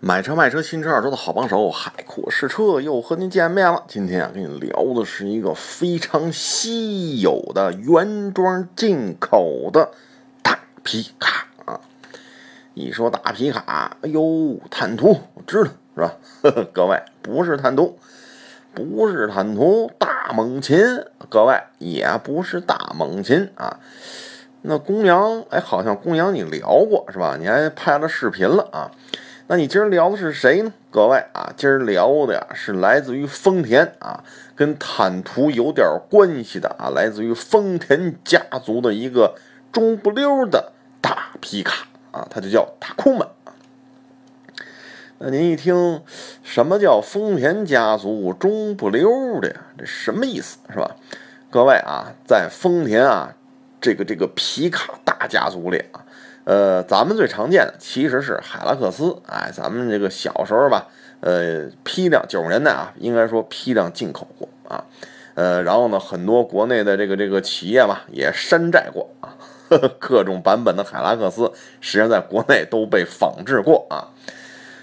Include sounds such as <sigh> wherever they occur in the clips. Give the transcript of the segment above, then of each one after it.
买车卖车新车二手的好帮手，海阔试车又和您见面了。今天啊，跟你聊的是一个非常稀有的原装进口的大皮卡啊。一说大皮卡，哎呦，坦途，我知道是吧？呵呵，各位不是坦途，不是坦途，大猛禽，各位也不是大猛禽啊。那公羊，哎，好像公羊你聊过是吧？你还拍了视频了啊？那你今儿聊的是谁呢？各位啊，今儿聊的呀是来自于丰田啊，跟坦途有点关系的啊，来自于丰田家族的一个中不溜的大皮卡啊，它就叫塔库曼啊。那您一听，什么叫丰田家族中不溜的呀？这什么意思是吧？各位啊，在丰田啊这个这个皮卡大家族里啊。呃，咱们最常见的其实是海拉克斯，哎，咱们这个小时候吧，呃，批量九十年代啊，应该说批量进口过啊，呃，然后呢，很多国内的这个这个企业嘛，也山寨过啊，<laughs> 各种版本的海拉克斯，实际上在国内都被仿制过啊，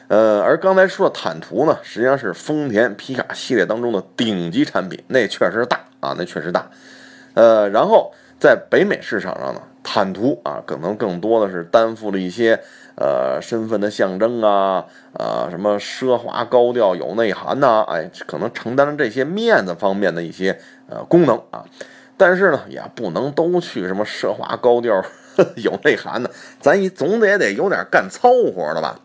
呃，而刚才说的坦途呢，实际上是丰田皮卡系列当中的顶级产品，那确实大啊，那确实大，呃，然后在北美市场上呢。坦途啊，可能更多的是担负了一些呃身份的象征啊，啊什么奢华高调有内涵呐，哎，可能承担了这些面子方面的一些呃功能啊，但是呢，也不能都去什么奢华高调 <laughs> 有内涵的，咱一总得得有点干糙活的吧。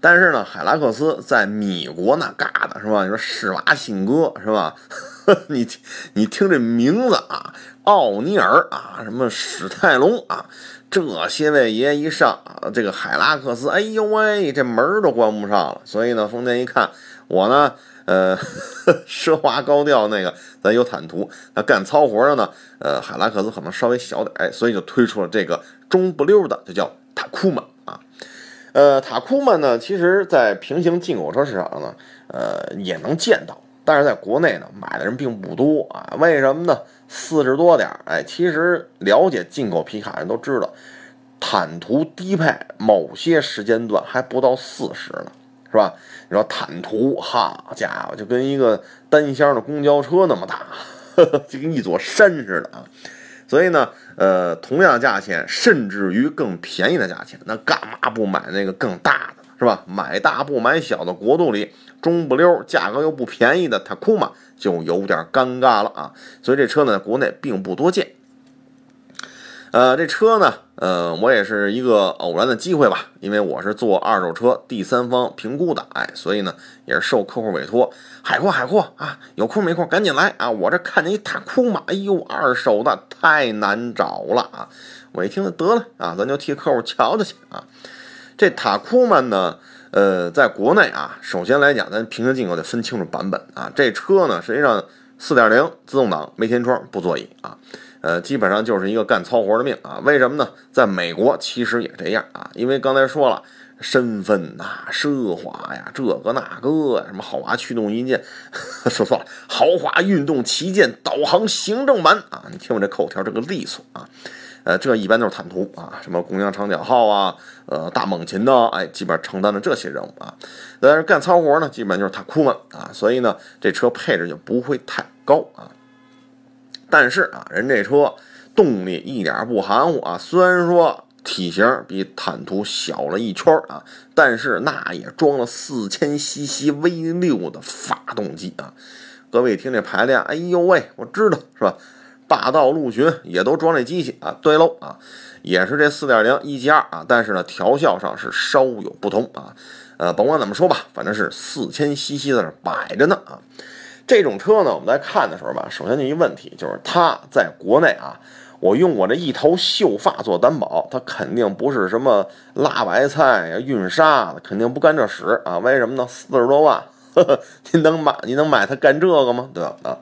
但是呢，海拉克斯在米国那嘎达是吧？你说施瓦辛格是吧？<laughs> 你你听这名字啊。奥尼尔啊，什么史泰龙啊，这些位爷一上，这个海拉克斯，哎呦喂，这门都关不上了。所以呢，丰田一看我呢，呃，<laughs> 奢华高调那个，咱有坦途，那干糙活的呢，呃，海拉克斯可能稍微小点，哎，所以就推出了这个中不溜的，就叫塔库曼啊。呃，塔库曼呢，其实在平行进口车市场呢，呃，也能见到。但是在国内呢，买的人并不多啊？为什么呢？四十多点儿，哎，其实了解进口皮卡人都知道，坦途低配某些时间段还不到四十呢，是吧？你说坦途，好家伙，就跟一个单厢的公交车那么大，<laughs> 就跟一座山似的啊！所以呢，呃，同样价钱，甚至于更便宜的价钱，那干嘛不买那个更大的，是吧？买大不买小的国度里。中不溜，价格又不便宜的塔库玛就有点尴尬了啊！所以这车呢，国内并不多见。呃，这车呢，呃，我也是一个偶然的机会吧，因为我是做二手车第三方评估的，哎，所以呢，也是受客户委托，海阔海阔啊，有空没空赶紧来啊！我这看见一塔库玛，哎呦，二手的太难找了啊！我一听得了啊，咱就替客户瞧瞧去啊！这塔库曼呢？呃，在国内啊，首先来讲，咱平行进口得分清楚版本啊。这车呢，实际上四点零自动挡，没天窗，不座椅啊。呃，基本上就是一个干糙活的命啊。为什么呢？在美国其实也这样啊，因为刚才说了，身份呐，奢华呀，这个那个，什么豪华驱动一键，<laughs> 说错了，豪华运动旗舰导航行政版啊。你听我这口条，这个利索啊。呃，这一般都是坦途啊，什么公羊长角号啊，呃，大猛禽呢，哎，基本上承担了这些任务啊。但是干操活呢，基本就是塔库曼啊，所以呢，这车配置就不会太高啊。但是啊，人这车动力一点不含糊啊，虽然说体型比坦途小了一圈啊，但是那也装了四千 CC V 六的发动机啊。各位听这排量，哎呦喂，我知道是吧？霸道陆巡也都装这机器啊，对喽啊，也是这四点零一加啊，但是呢调校上是稍有不同啊，呃，甭管怎么说吧，反正是四千 CC 在那摆着呢啊。这种车呢，我们在看的时候吧，首先就一问题就是它在国内啊，我用我这一头秀发做担保，它肯定不是什么拉白菜呀、运沙的，肯定不干这使啊。为什么呢？四十多万，呵呵，您能买？您能买它干这个吗？对吧？啊。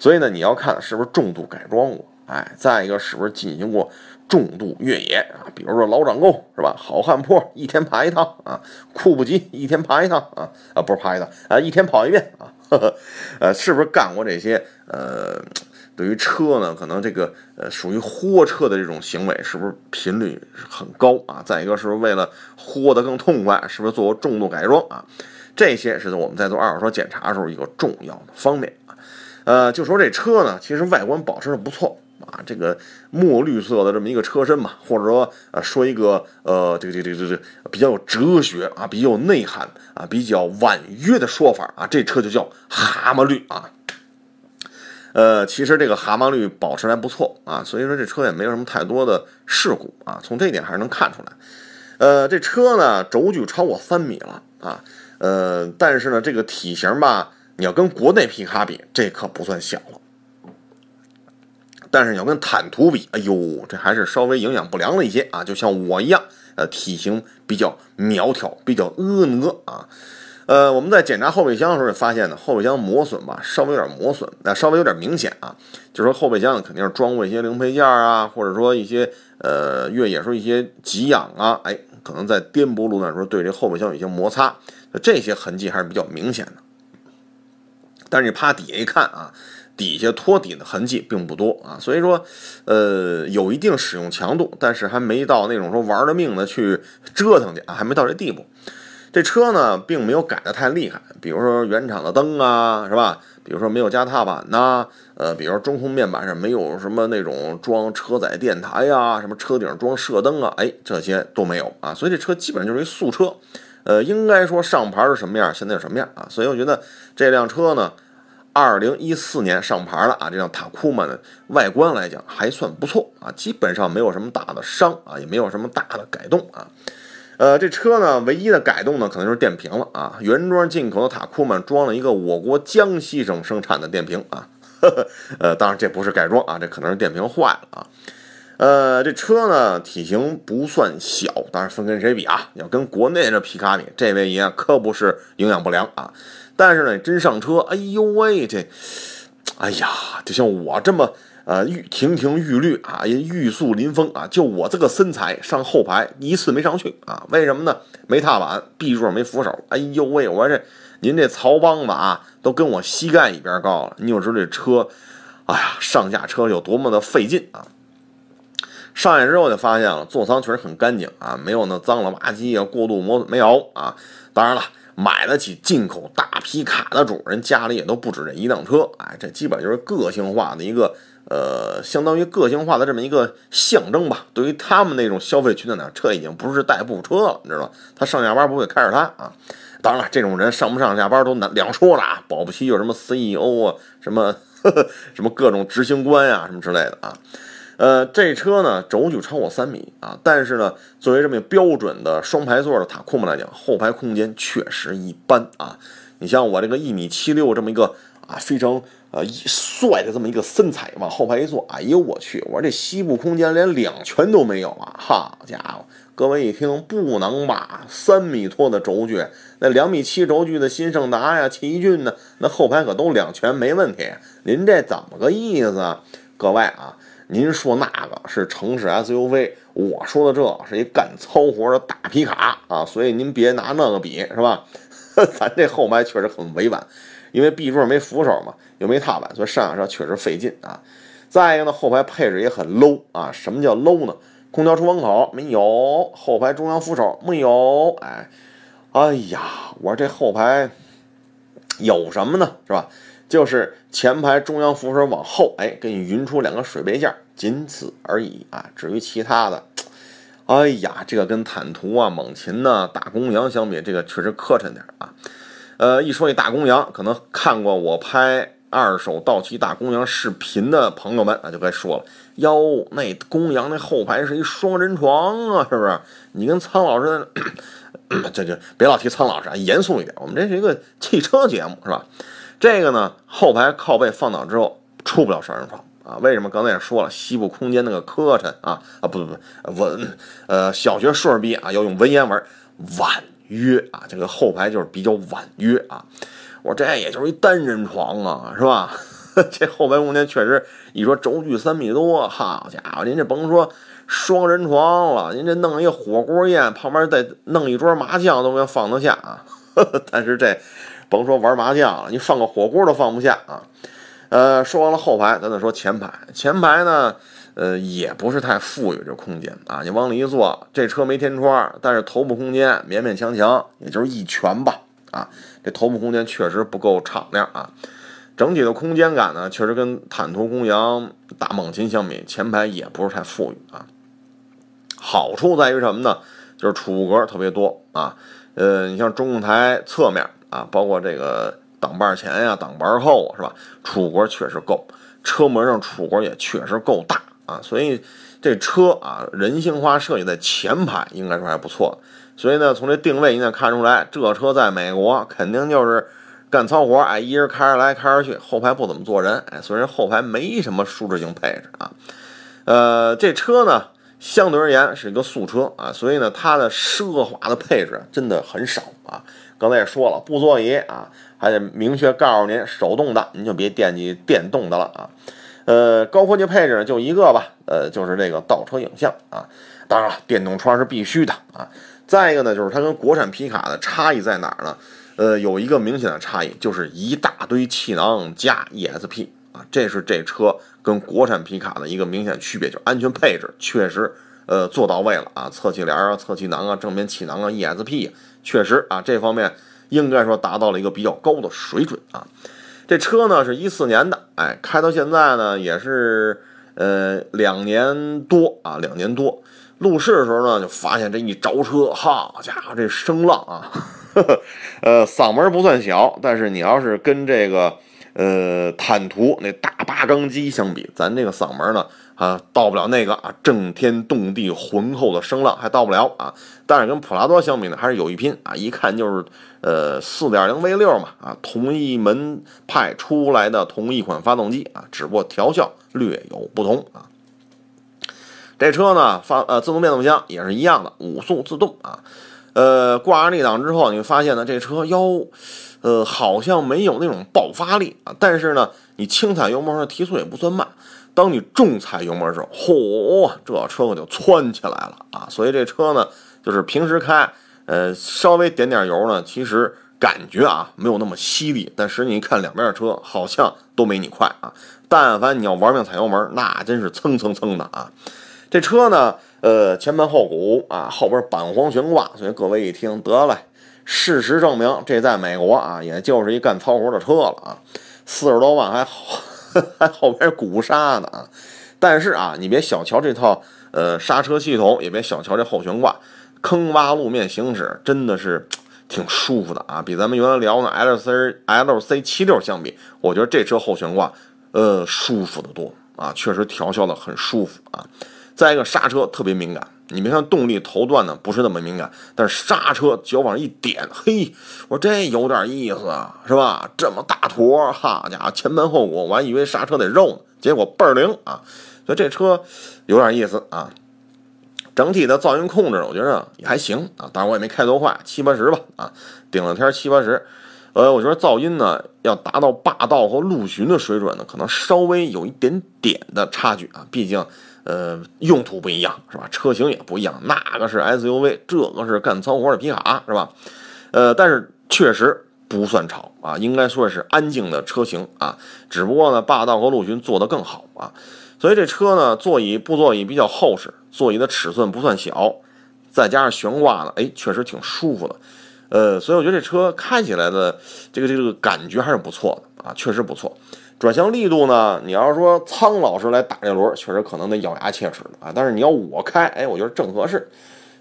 所以呢，你要看是不是重度改装过，哎，再一个是不是进行过重度越野啊？比如说老掌沟是吧？好汉坡一天爬一趟啊，库布吉一天爬一趟啊啊，不是爬一趟啊，一天跑一遍啊，呵呵，呃，是不是干过这些呃对于车呢，可能这个呃属于豁车的这种行为，是不是频率很高啊？再一个，是不是为了豁得更痛快，是不是做过重度改装啊？这些是我们在做二手车检查的时候一个重要的方面。呃，就说这车呢，其实外观保持的不错啊，这个墨绿色的这么一个车身嘛，或者说呃说一个呃这个这个这个这个比较有哲学啊，比较有内涵啊，比较婉约的说法啊，这车就叫蛤蟆绿啊。呃，其实这个蛤蟆绿保持还不错啊，所以说这车也没有什么太多的事故啊，从这一点还是能看出来。呃，这车呢轴距超过三米了啊，呃，但是呢这个体型吧，你要跟国内皮卡比，这可不算小了。但是你要跟坦途比，哎呦，这还是稍微营养不良了一些啊，就像我一样，呃，体型比较苗条，比较婀娜啊。呃，我们在检查后备箱的时候也发现呢，后备箱磨损吧，稍微有点磨损，那稍微有点明显啊。就是说后备箱，肯定是装过一些零配件啊，或者说一些呃越野时候一些给养啊，哎，可能在颠簸路段时候对这后备箱有些摩擦，这些痕迹还是比较明显的。但是你趴底下一看啊，底下托底的痕迹并不多啊，所以说呃有一定使用强度，但是还没到那种说玩了命的去折腾去啊，还没到这地步。这车呢，并没有改的太厉害，比如说原厂的灯啊，是吧？比如说没有加踏板呐，呃，比如说中控面板上没有什么那种装车载电台呀，什么车顶装射灯啊，哎，这些都没有啊，所以这车基本上就是一素车，呃，应该说上牌是什么样，现在是什么样啊？所以我觉得这辆车呢，二零一四年上牌了啊，这辆塔库曼的外观来讲还算不错啊，基本上没有什么大的伤啊，也没有什么大的改动啊。呃，这车呢，唯一的改动呢，可能就是电瓶了啊。原装进口的塔库曼装了一个我国江西省生产的电瓶啊。<laughs> 呃，当然这不是改装啊，这可能是电瓶坏了啊。呃，这车呢，体型不算小，当然分跟谁比啊？要跟国内的皮卡比，这位爷可不是营养不良啊。但是呢，真上车，哎呦喂，这，哎呀，就像我这么。呃，玉亭亭玉立啊，玉树临风啊，就我这个身材上后排一次没上去啊？为什么呢？没踏板，B 座没扶手。哎呦喂，我这您这槽帮子啊，都跟我膝盖一边高了。你就知道这车，哎呀，上下车有多么的费劲啊！上来之后就发现了，座舱确实很干净啊，没有那脏了吧唧啊，过度磨没有啊。当然了，买得起进口大皮卡的主人家里也都不止这一辆车，哎，这基本就是个性化的一个。呃，相当于个性化的这么一个象征吧。对于他们那种消费群的呢，车已经不是代步车了，你知道吗？他上下班不会开着它啊。当然了，这种人上不上下班都难两说了啊。保不齐有什么 CEO 啊，什么呵 <laughs> 呵什么各种执行官呀，什么之类的啊。呃，这车呢轴距超过三米啊，但是呢，作为这么标准的双排座的塔库姆来讲，后排空间确实一般啊。你像我这个一米七六这么一个啊，非常。呃，帅的这么一个身材往后排一坐，哎呦我去！我这膝部空间连两拳都没有啊！好家伙，各位一听不能吧？三米多的轴距，那两米七轴距的新胜达呀、奇骏呢，那后排可都两拳没问题。您这怎么个意思？各位啊，您说那个是城市 SUV，我说的这是一干糙活的大皮卡啊，所以您别拿那个比，是吧？<laughs> 咱这后排确实很委婉。因为 B 柱没扶手嘛，又没踏板，所以上下车确实费劲啊。再一个呢，后排配置也很 low 啊。什么叫 low 呢？空调出风口没有，后排中央扶手没有。哎，哎呀，我这后排有什么呢？是吧？就是前排中央扶手往后，哎，给你匀出两个水杯架，仅此而已啊。至于其他的，哎呀，这个跟坦途啊、猛禽呐、大公羊相比，这个确实磕碜点啊。呃，一说起大公羊，可能看过我拍二手道奇大公羊视频的朋友们啊，就该说了，哟，那公羊那后排是一双人床啊，是不是？你跟苍老师，这就别老提苍老师啊，严肃一点，我们这是一个汽车节目，是吧？这个呢，后排靠背放倒之后出不了双人床啊，为什么？刚才也说了，西部空间那个磕碜啊啊，不不不，文呃，小学数毕业啊，要用文言文，婉。约啊，这个后排就是比较婉约啊。我说这也就是一单人床啊，是吧？<laughs> 这后排空间确实，一说轴距三米多，好家伙，您这甭说双人床了，您这弄一火锅宴，旁边再弄一桌麻将都能放得下啊。<laughs> 但是这甭说玩麻将了，你放个火锅都放不下啊。呃，说完了后排，咱再说前排。前排呢，呃，也不是太富裕这空间啊。你往里一坐，这车没天窗，但是头部空间勉勉强强，也就是一拳吧。啊，这头部空间确实不够敞亮啊。整体的空间感呢，确实跟坦途、公羊、大猛禽相比，前排也不是太富裕啊。好处在于什么呢？就是储物格特别多啊。呃，你像中控台侧面啊，包括这个挡把前呀、挡把后是吧？储物格确实够，车门上储物格也确实够大啊。所以这车啊，人性化设计在前排应该说还不错。所以呢，从这定位你也看出来，这车在美国肯定就是干糙活，哎，一人开着来开着去，后排不怎么坐人，哎，所以后排没什么舒适性配置啊。呃，这车呢，相对而言是一个素车啊，所以呢，它的奢华的配置真的很少啊。刚才也说了，布座椅啊，还得明确告诉您，手动的您就别惦记电动的了啊。呃，高科技配置就一个吧，呃，就是这个倒车影像啊。当然了，电动窗是必须的啊。再一个呢，就是它跟国产皮卡的差异在哪儿呢？呃，有一个明显的差异，就是一大堆气囊加 ESP 啊，这是这车跟国产皮卡的一个明显区别，就是安全配置确实呃做到位了啊，侧气帘啊、侧气囊啊、正面气囊啊、ESP 确实啊这方面应该说达到了一个比较高的水准啊。这车呢是一四年的，哎，开到现在呢也是呃两年多啊，两年多。路试的时候呢，就发现这一着车，好家伙，这声浪啊，呵 <laughs> 呵呃，嗓门不算小，但是你要是跟这个呃坦途那大八缸机相比，咱这个嗓门呢啊，到不了那个啊震天动地浑厚的声浪，还到不了啊。但是跟普拉多相比呢，还是有一拼啊，一看就是呃四点零 V 六嘛啊，同一门派出来的同一款发动机啊，只不过调校略有不同啊。这车呢，发呃自动变速箱也是一样的，五速自动啊。呃，挂上 D 档之后，你会发现呢，这车腰，呃，好像没有那种爆发力啊。但是呢，你轻踩油门的提速也不算慢。当你重踩油门的时候，嚯，这车可就窜起来了啊。所以这车呢，就是平时开，呃，稍微点点油呢，其实感觉啊没有那么犀利。但实际你看两边的车，好像都没你快啊。但凡你要玩命踩油门，那真是蹭蹭蹭的啊。这车呢，呃，前盘后鼓啊，后边板簧悬挂，所以各位一听得了，事实证明，这在美国啊，也就是一干糙活的车了啊，四十多万还好，还 <laughs> 后边鼓刹呢啊。但是啊，你别小瞧这套呃刹车系统，也别小瞧这后悬挂，坑洼路面行驶真的是挺舒服的啊，比咱们原来聊的 L C L C 七六相比，我觉得这车后悬挂呃舒服的多啊，确实调校的很舒服啊。再一个刹车特别敏感，你别看动力头段呢不是那么敏感，但是刹车脚往上一点，嘿，我说这有点意思啊，是吧？这么大坨，好家伙，前门后鼓，我还以为刹车得肉呢，结果倍儿灵啊！所以这车有点意思啊。整体的噪音控制，我觉得也还行啊，当然我也没开多快，七八十吧啊，顶了天七八十。呃，我觉得噪音呢要达到霸道和陆巡的水准呢，可能稍微有一点点的差距啊，毕竟。呃，用途不一样是吧？车型也不一样，那个是 SUV，这个是干脏活的皮卡是吧？呃，但是确实不算吵啊，应该说是安静的车型啊。只不过呢，霸道和陆巡做得更好啊。所以这车呢，座椅布座椅比较厚实，座椅的尺寸不算小，再加上悬挂呢，哎，确实挺舒服的。呃，所以我觉得这车开起来的这个这个感觉还是不错的啊，确实不错。转向力度呢？你要说苍老师来打这轮，确实可能得咬牙切齿的啊。但是你要我开，哎，我觉得正合适。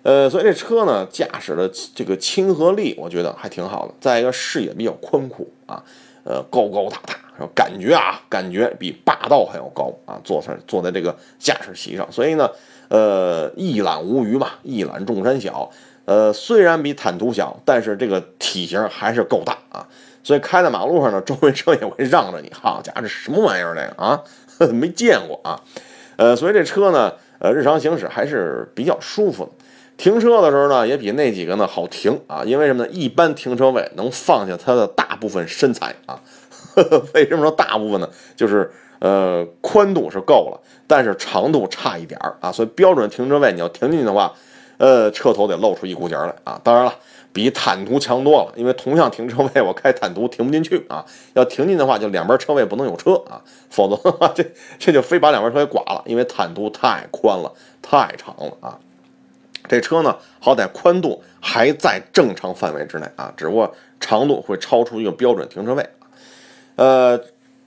呃，所以这车呢，驾驶的这个亲和力，我觉得还挺好的。再一个视野比较宽阔啊，呃，高高大大，感觉啊，感觉比霸道还要高啊。坐在坐在这个驾驶席上，所以呢，呃，一览无余嘛，一览众山小。呃，虽然比坦途小，但是这个体型还是够大啊。所以开在马路上呢，周围车也会让着你。好家伙，这什么玩意儿？这个啊，<laughs> 没见过啊。呃，所以这车呢，呃，日常行驶还是比较舒服的。停车的时候呢，也比那几个呢好停啊。因为什么呢？一般停车位能放下它的大部分身材啊。<laughs> 为什么说大部分呢？就是呃，宽度是够了，但是长度差一点儿啊。所以标准停车位你要停进去的话，呃，车头得露出一股劲来啊。当然了，比坦途强多了，因为同样停车位，我开坦途停不进去啊。要停进的话，就两边车位不能有车啊，否则的话，这这就非把两边车给剐了。因为坦途太宽了，太长了啊。这车呢，好歹宽度还在正常范围之内啊，只不过长度会超出一个标准停车位。呃，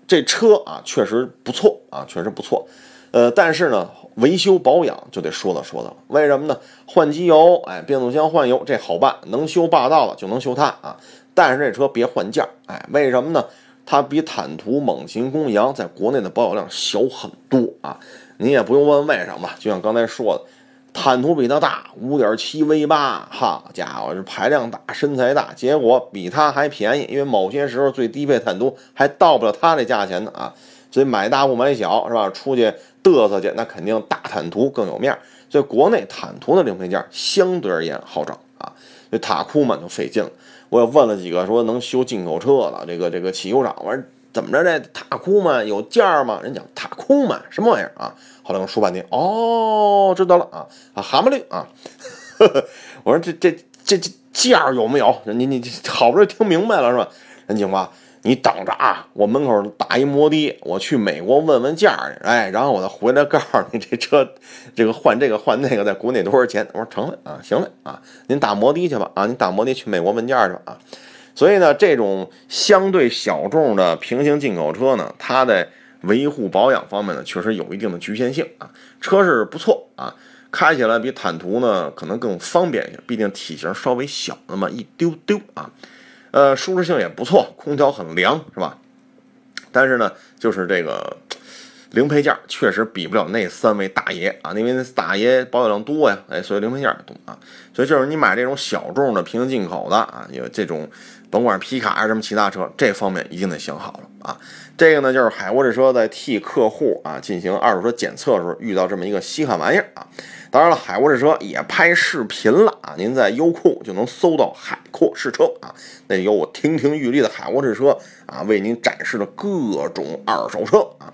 这车啊，确实不错啊，确实不错。呃，但是呢，维修保养就得说道说道了。为什么呢？换机油，哎，变速箱换油，这好办，能修霸道了就能修它啊。但是这车别换件儿，哎，为什么呢？它比坦途、猛禽、公羊在国内的保有量小很多啊。你也不用问为什么，就像刚才说的。坦途比它大，五点七 V 八，好家伙，这排量大，身材大，结果比它还便宜。因为某些时候最低配坦途还到不了它这价钱呢啊，所以买大不买小是吧？出去嘚瑟去，那肯定大坦途更有面儿。所以国内坦途的零配件相对而言好找啊，这塔库曼就费劲了。我也问了几个说能修进口车的这个这个汽修厂，我说。怎么着？这塔库曼有件儿吗？人讲塔库曼什么玩意儿啊？后来我说半天，哦，知道了啊啊，蛤蟆绿啊！<laughs> 我说这这这这件儿有没有？你你好不容易听明白了是吧？人警官，你等着啊！我门口打一摩的，我去美国问问价去，哎，然后我再回来告诉你这车这个换这个换那个在国内多少钱？我说成了啊，行了啊，您打摩的去吧啊，您打摩的去美国问价去吧啊。所以呢，这种相对小众的平行进口车呢，它在维护保养方面呢，确实有一定的局限性啊。车是不错啊，开起来比坦途呢可能更方便一些，毕竟体型稍微小那么一丢丢啊。呃，舒适性也不错，空调很凉，是吧？但是呢，就是这个。零配件确实比不了那三位大爷啊，因为那大爷保有量多呀，哎，所以零配件也多啊。所以就是你买这种小众的平行进口的啊，有这种甭管皮卡还是什么其他车，这方面一定得想好了啊。这个呢，就是海沃这车在替客户啊进行二手车检测的时候遇到这么一个稀罕玩意儿啊。当然了，海沃这车也拍视频了啊，您在优酷就能搜到海阔试车啊，那有我亭亭玉立的海沃这车啊，为您展示的各种二手车啊。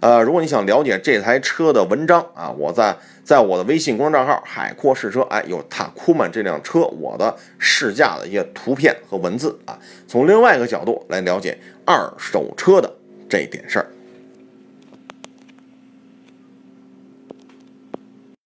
呃，如果你想了解这台车的文章啊，我在在我的微信公众账号“海阔试车”哎，有塔库曼这辆车我的试驾的一些图片和文字啊，从另外一个角度来了解二手车的这点事儿。